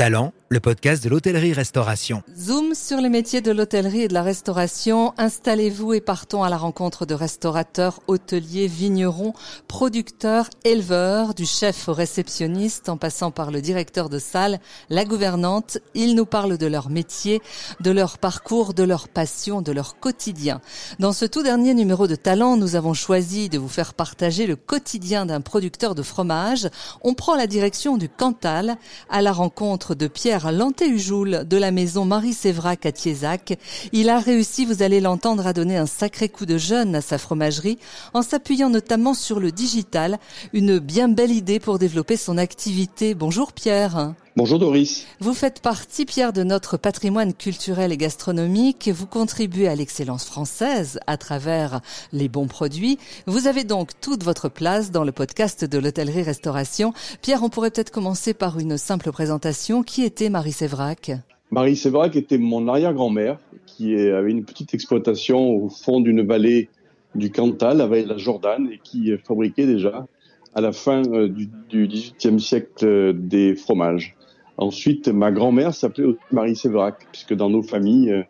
Talent, le podcast de l'hôtellerie-restauration. Zoom sur les métiers de l'hôtellerie et de la restauration. Installez-vous et partons à la rencontre de restaurateurs, hôteliers, vignerons, producteurs, éleveurs, du chef au réceptionniste en passant par le directeur de salle, la gouvernante. Ils nous parlent de leur métier, de leur parcours, de leur passion, de leur quotidien. Dans ce tout dernier numéro de Talent, nous avons choisi de vous faire partager le quotidien d'un producteur de fromage. On prend la direction du Cantal à la rencontre de Pierre Lantéujoul de la maison Marie-Sévrac à Thiézac. Il a réussi, vous allez l'entendre, à donner un sacré coup de jeune à sa fromagerie en s'appuyant notamment sur le digital. Une bien belle idée pour développer son activité. Bonjour Pierre. Bonjour Doris. Vous faites partie, Pierre, de notre patrimoine culturel et gastronomique. Vous contribuez à l'excellence française à travers les bons produits. Vous avez donc toute votre place dans le podcast de l'hôtellerie-restauration. Pierre, on pourrait peut-être commencer par une simple présentation. Qui était Marie Sévrac? Marie Sévrac était mon arrière-grand-mère qui avait une petite exploitation au fond d'une vallée du Cantal, avec la Jordan, et qui fabriquait déjà à la fin euh, du, XVIIIe siècle euh, des fromages. Ensuite, ma grand-mère s'appelait Marie Séverac, puisque dans nos familles, euh,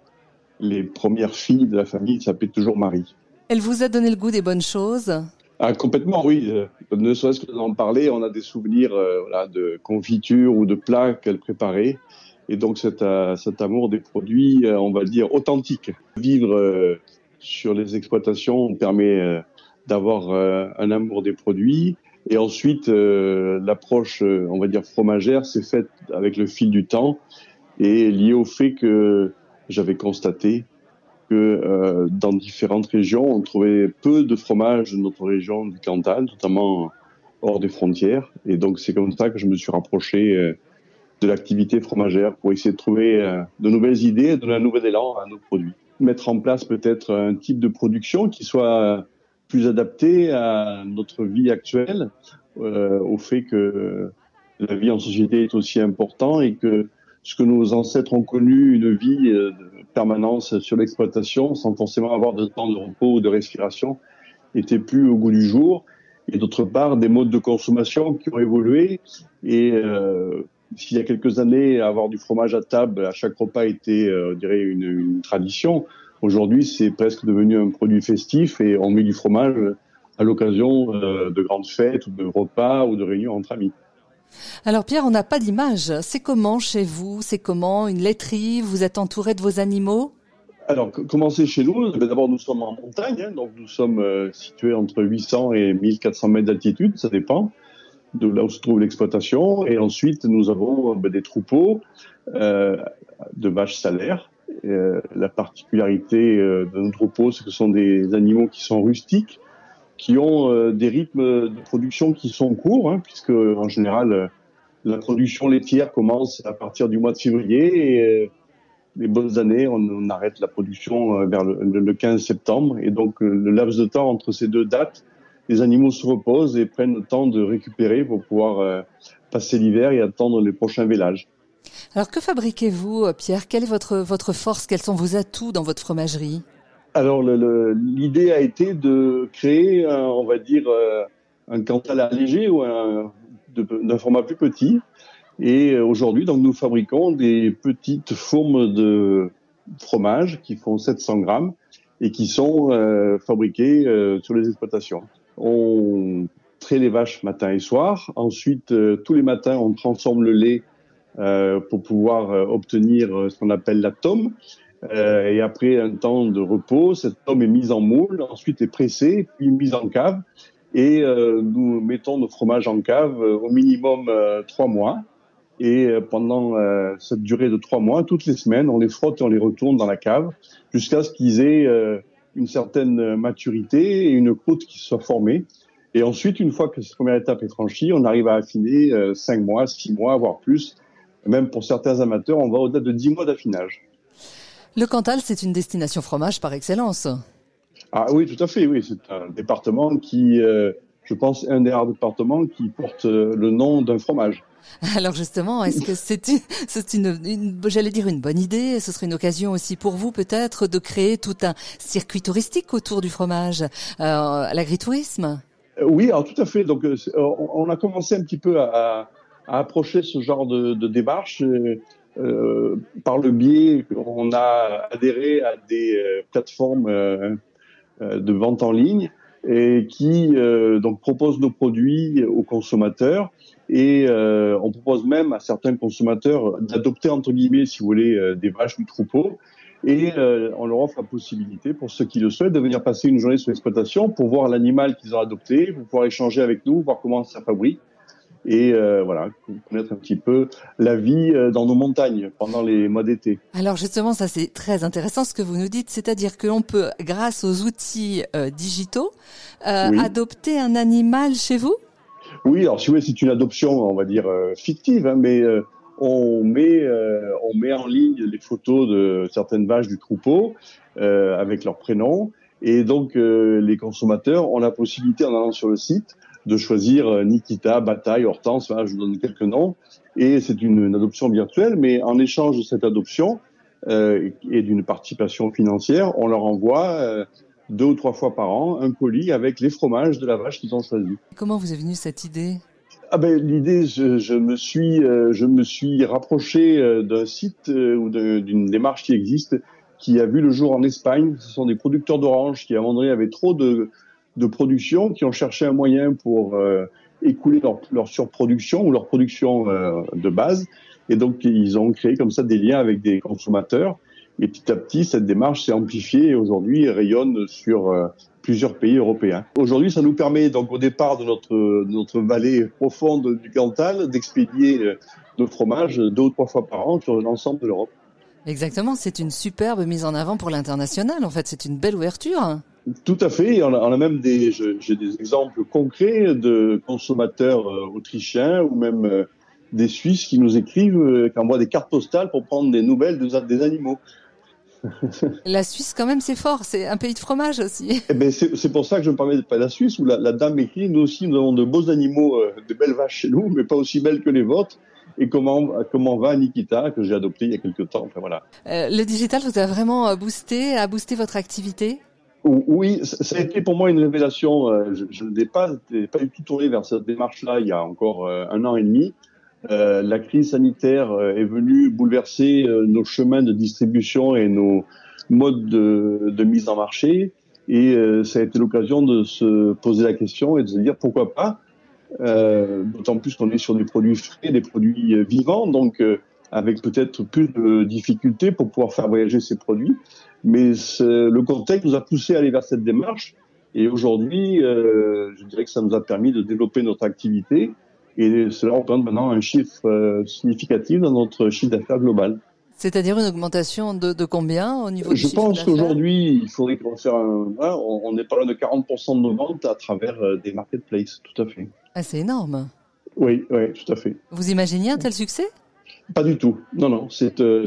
les premières filles de la famille s'appelaient toujours Marie. Elle vous a donné le goût des bonnes choses? Ah, Complètement, oui. Euh, ne serait-ce que d'en parler, on a des souvenirs euh, voilà, de confitures ou de plats qu'elle préparait. Et donc cet, cet amour des produits, on va dire, authentiques. Vivre sur les exploitations permet d'avoir un amour des produits, et ensuite, euh, l'approche, euh, on va dire fromagère, s'est faite avec le fil du temps et liée au fait que j'avais constaté que euh, dans différentes régions, on trouvait peu de fromage de notre région du Cantal, notamment hors des frontières. Et donc, c'est comme ça que je me suis rapproché de l'activité fromagère pour essayer de trouver de nouvelles idées et donner un nouvel élan à nos produits. Mettre en place peut-être un type de production qui soit plus adapté à notre vie actuelle, euh, au fait que la vie en société est aussi important et que ce que nos ancêtres ont connu, une vie euh, de permanence sur l'exploitation, sans forcément avoir de temps de repos ou de respiration, n'était plus au goût du jour. Et d'autre part, des modes de consommation qui ont évolué. Et euh, s'il y a quelques années, avoir du fromage à table à chaque repas était, euh, je dirais, une, une tradition, Aujourd'hui, c'est presque devenu un produit festif et on met du fromage à l'occasion euh, de grandes fêtes ou de repas ou de réunions entre amis. Alors Pierre, on n'a pas d'image. C'est comment chez vous? C'est comment une laiterie? Vous êtes entouré de vos animaux? Alors, comment c'est chez nous D'abord, nous sommes en montagne, hein, donc nous sommes euh, situés entre 800 et 1400 mètres d'altitude, ça dépend de là où se trouve l'exploitation. Et ensuite, nous avons ben, des troupeaux euh, de vaches salaires euh, la particularité euh, de notre repos, c'est que ce sont des animaux qui sont rustiques, qui ont euh, des rythmes de production qui sont courts, hein, puisque en général la production laitière commence à partir du mois de février et les bonnes années, on, arrête la production vers le, 15 septembre. Et donc, le laps de temps entre ces deux dates, les animaux se reposent et prennent le temps de récupérer pour pouvoir passer l'hiver et attendre les prochains vélages. Alors que fabriquez-vous, euh, Pierre? Quelle est votre, votre force? Quels sont vos atouts dans votre fromagerie? Alors l'idée a été de créer, on va dire, euh, un Cantal allégé ou d'un format plus petit. Et euh, aujourd'hui, donc nous fabriquons des petites formes de fromage qui font 700 grammes et qui sont fabriquées sur les exploitations. On trait les vaches matin et soir. Ensuite, tous les matins, on transforme le lait euh, pour pouvoir euh, obtenir euh, ce qu'on appelle la tome. et après un temps de repos, cette tome est mise en moule, ensuite est pressée, puis mise en cave. Et nous mettons nos fromages en cave au minimum trois mois. Et pendant cette durée de trois mois, toutes les semaines, on les frotte et on les retourne dans la cave jusqu'à ce qu'ils aient une certaine maturité et une croûte qui soit formée. Et ensuite, une fois que cette première étape est franchie, on arrive à affiner cinq mois, six mois, voire plus, même pour certains amateurs, on va au-delà de 10 mois d'affinage. Le Cantal, c'est une destination fromage par excellence. Ah oui, tout à fait, oui. C'est un département qui, euh, je pense, un des rares départements qui porte euh, le nom d'un fromage. Alors justement, est-ce que c'est une, une, j'allais dire une bonne idée? Ce serait une occasion aussi pour vous peut-être de créer tout un circuit touristique autour du fromage, euh, l'agritourisme? Oui, alors tout à fait. Donc on a commencé un petit peu à, à approcher ce genre de, démarche euh, par le biais, on a adhéré à des euh, plateformes euh, de vente en ligne et qui donc proposent nos produits aux consommateurs et on propose même à certains consommateurs d'adopter entre guillemets, si vous voulez, des vaches du troupeau et on leur offre la possibilité, pour ceux qui le souhaitent, de venir passer une journée sur l'exploitation pour voir l'animal qu'ils ont adopté, pour pouvoir échanger avec nous, voir comment ça fabrique et euh, voilà, connaître un petit peu la vie euh, dans nos montagnes pendant les mois d'été. Alors justement, ça c'est très intéressant ce que vous nous dites, c'est-à-dire que l'on peut, grâce aux outils euh, digitaux, adopter un animal chez vous? Oui, alors si vous voulez, c'est une adoption, on va dire fictive, hein, mais on met on met en ligne les photos de certaines vaches du troupeau avec leur prénom, et donc les consommateurs ont la possibilité en allant sur le site de choisir euh, Nikita, Bataille, Hortense, je vous donne quelques noms. Et c'est une, adoption virtuelle, mais en échange de cette adoption euh, et d'une participation financière, on leur envoie euh, deux ou trois fois par an un colis avec les fromages de la vache qu'ils ont choisi. Comment vous est venue cette idée? Ah ben, l'idée, je, je, me suis, euh, je me suis rapproché d'un site ou d'une démarche qui existe, qui a vu le jour en Espagne. Ce sont des producteurs d'oranges qui à un moment donné avaient trop de, de production qui ont cherché un moyen pour euh, écouler leur, surproduction ou leur production euh, de base. Et donc, ils ont créé comme ça des liens avec des consommateurs. Et petit à petit, cette démarche s'est amplifiée et aujourd'hui rayonne sur euh, plusieurs pays européens. Aujourd'hui, ça nous permet donc au départ de notre, notre vallée profonde du Cantal d'expédier nos fromages deux ou trois fois par an sur l'ensemble de l'Europe. Exactement, c'est une superbe mise en avant pour l'international. En fait, c'est une belle ouverture. Tout à fait. On a, on a même des, j'ai des exemples concrets de consommateurs euh, autrichiens ou même euh, des Suisses qui nous écrivent, euh, qui envoient des cartes postales pour prendre des nouvelles des, animaux. La Suisse, quand même, c'est fort. C'est un pays de fromage aussi. Eh ben, c'est pour ça que je me permets de parler de la Suisse, où la, la, dame écrit Nous aussi, nous avons de beaux animaux, de belles vaches chez nous, mais pas aussi belles que les vôtres. Et comment, comment va Nikita, que j'ai adopté il y a quelques temps. Enfin, voilà. le digital vous a vraiment boosté, a boosté votre activité? Oui, ça a été pour moi une révélation. Euh, je, n'ai pas, pas du tout tourné vers cette démarche-là il y a encore euh, un an et demi. Euh, la crise sanitaire est venue bouleverser nos chemins de distribution et nos modes de, de mise en marché. Et ça a été l'occasion de se poser la question et de se dire pourquoi pas. D'autant plus qu'on est sur des produits frais, des produits vivants, donc avec peut-être plus de difficultés pour pouvoir faire voyager ces produits. Mais le contexte nous a poussé à aller vers cette démarche. Et aujourd'hui, euh, je dirais que ça nous a permis de développer notre activité. Et cela représente maintenant un chiffre euh, significatif dans notre chiffre d'affaires global. C'est-à-dire une augmentation de, de, combien au niveau Je pense qu'aujourd'hui, il faudrait qu'on fasse un. on n'est pas loin de 40% de nos ventes à travers euh, des marketplaces, tout à fait. Ah, c'est énorme. Oui, oui, tout à fait. Vous imaginez un tel succès? Pas du tout. Non, non. C'est euh,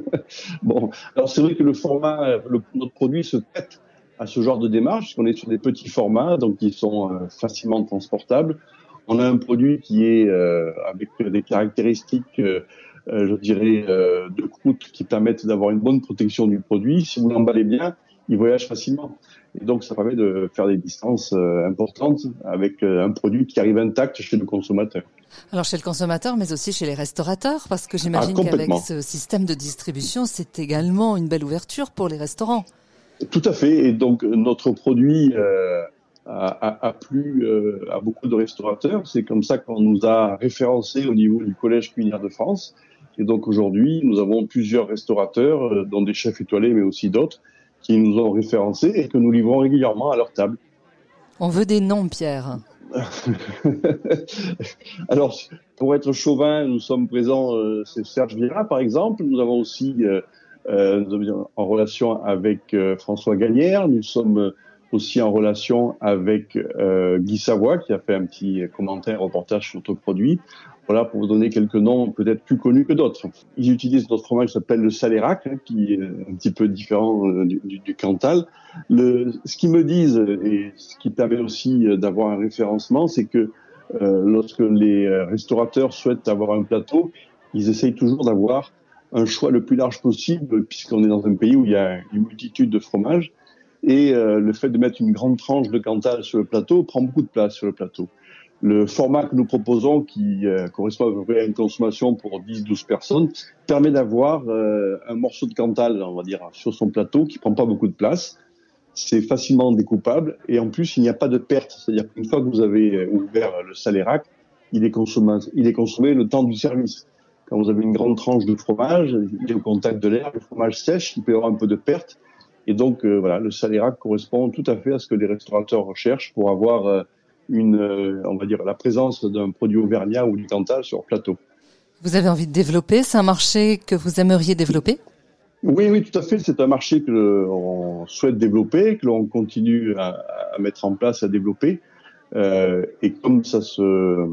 bon. Alors c'est vrai que le format, le, notre produit se prête à ce genre de démarche, parce qu'on est sur des petits formats, donc qui sont euh, facilement transportables. On a un produit qui est euh, avec des caractéristiques, je dirais, de croûte qui permettent d'avoir une bonne protection du produit. Si vous l'emballez bien, il voyage facilement. Et donc, ça permet de faire des distances euh, importantes avec euh, un produit qui arrive intact chez le consommateur. Alors, chez le consommateur, mais aussi chez les restaurateurs, parce que j'imagine ah, qu'avec ce système de distribution, c'est également une belle ouverture pour les restaurants. Tout à fait. Et donc, notre produit euh, a, a, plu à beaucoup de restaurateurs. C'est comme ça qu'on nous a référencés au niveau du Collège culinaire de France. Et donc, aujourd'hui, nous avons plusieurs restaurateurs, dont des chefs étoilés, mais aussi d'autres, qui nous ont référencés et que nous livrons régulièrement à leur table. On veut des noms, Pierre. Alors, pour être chauvin, nous sommes présents, euh, c'est Serge Vira par exemple. Nous avons aussi, euh, euh, en relation avec François Gagnère, nous sommes aussi en relation avec Guy Savoie, qui a fait un petit commentaire, reportage sur notre produit. Voilà, pour vous donner quelques noms peut-être plus connus que d'autres. Ils utilisent notre fromage qui s'appelle le Salérac, hein, qui est un petit peu différent euh, du, Cantal. Le, ce qu'ils me disent, et ce qui permet aussi euh, d'avoir un référencement, c'est que euh, lorsque les restaurateurs souhaitent avoir un plateau, ils essayent toujours d'avoir un choix le plus large possible, puisqu'on est dans un pays où il y a une multitude de fromages. Et le fait de mettre une grande tranche de Cantal sur le plateau prend beaucoup de place sur le plateau. Le format que nous proposons, qui euh, correspond à à une consommation pour 10-12 personnes, permet d'avoir euh, un morceau de Cantal, on va dire, sur son plateau, qui prend pas beaucoup de place. C'est facilement découpable et en plus, il n'y a pas de perte. C'est-à-dire qu'une fois que vous avez euh, ouvert le salérac, il est consommé, il est consommé le temps du service. Quand vous avez une grande tranche de fromage, il est au contact de l'air, le fromage sèche, il peut y avoir un peu de perte. Et donc, voilà, le salérac correspond tout à fait à ce que les restaurateurs recherchent pour avoir une, euh, on va dire, la présence d'un produit auvergnat ou du Cantal sur plateau. Vous avez envie de développer C'est un marché que vous aimeriez développer? Oui, oui, tout à fait. C'est un marché que l'on souhaite développer, que l'on continue à, mettre en place, à développer. Euh, et comme ça se,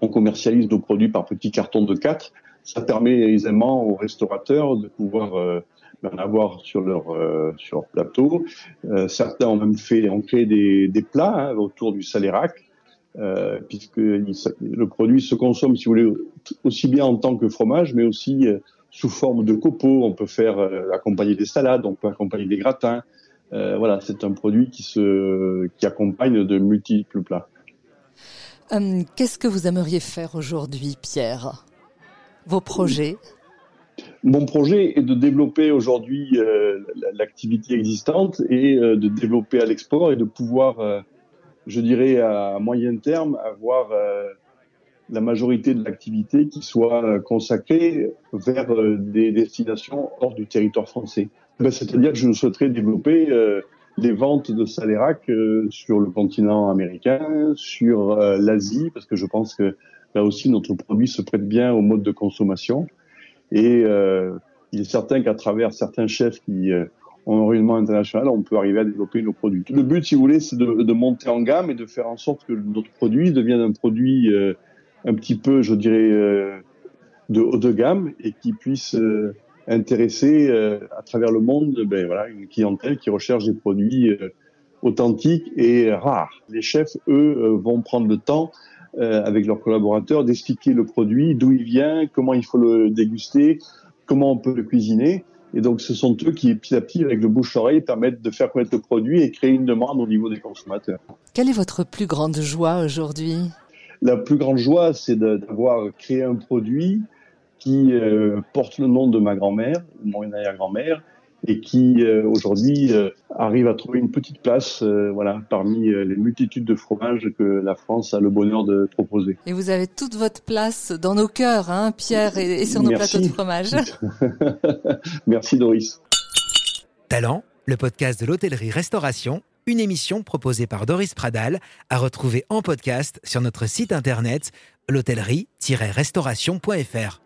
on commercialise nos produits par petits cartons de 4, ça permet aisément aux restaurateurs de pouvoir euh, en avoir sur leur euh, sur leur plateau. Euh, certains ont même fait ont créé des, des plats hein, autour du salérac, euh, puisque le produit se consomme, si vous voulez, aussi bien en tant que fromage, mais aussi sous forme de copeaux. On peut faire accompagner des salades, on peut accompagner des gratins. voilà, c'est un produit qui se qui accompagne de multiples plats. Qu'est-ce que vous aimeriez faire aujourd'hui, Pierre? Vos projets? Mon projet est de développer aujourd'hui euh, l'activité existante et euh, de développer à l'export et de pouvoir, euh, je dirais, à moyen terme, avoir la majorité de l'activité qui soit consacrée vers des destinations hors du territoire français. Ben, c'est-à-dire que je souhaiterais développer les ventes de Salérac sur le continent américain, sur l'Asie, parce que je pense que là aussi notre produit se prête bien au mode de consommation. Et euh, il est certain qu'à travers certains chefs qui euh, ont un rayonnement international, on peut arriver à développer nos produits. Le but, si vous voulez, c'est de, monter en gamme et de faire en sorte que notre produit devienne un produit euh, un petit peu, je dirais, de haut de gamme et qui puisse intéresser à travers le monde ben, voilà, une clientèle qui recherche des produits authentiques et rares. Les chefs, eux, vont prendre le temps avec leurs collaborateurs d'expliquer le produit, d'où il vient, comment il faut le déguster, comment on peut le cuisiner. Et donc, ce sont eux qui, petit à petit, avec le bouche-oreille, permettent de faire connaître le produit et créer une demande au niveau des consommateurs. Quelle est votre plus grande joie aujourd'hui? La plus grande joie, c'est d'avoir créé un produit qui euh, porte le nom de ma grand-mère, mon arrière-grand-mère, et qui euh, aujourd'hui euh, arrive à trouver une petite place euh, voilà, parmi les multitudes de fromages que la France a le bonheur de proposer. Et vous avez toute votre place dans nos cœurs, hein, Pierre, et, sur nos plateaux de fromage. Merci Doris. Talent, le podcast de l'hôtellerie-restauration, une émission proposée par Doris Pradal, à retrouver en podcast sur notre site internet l'hôtellerie-restauration.fr.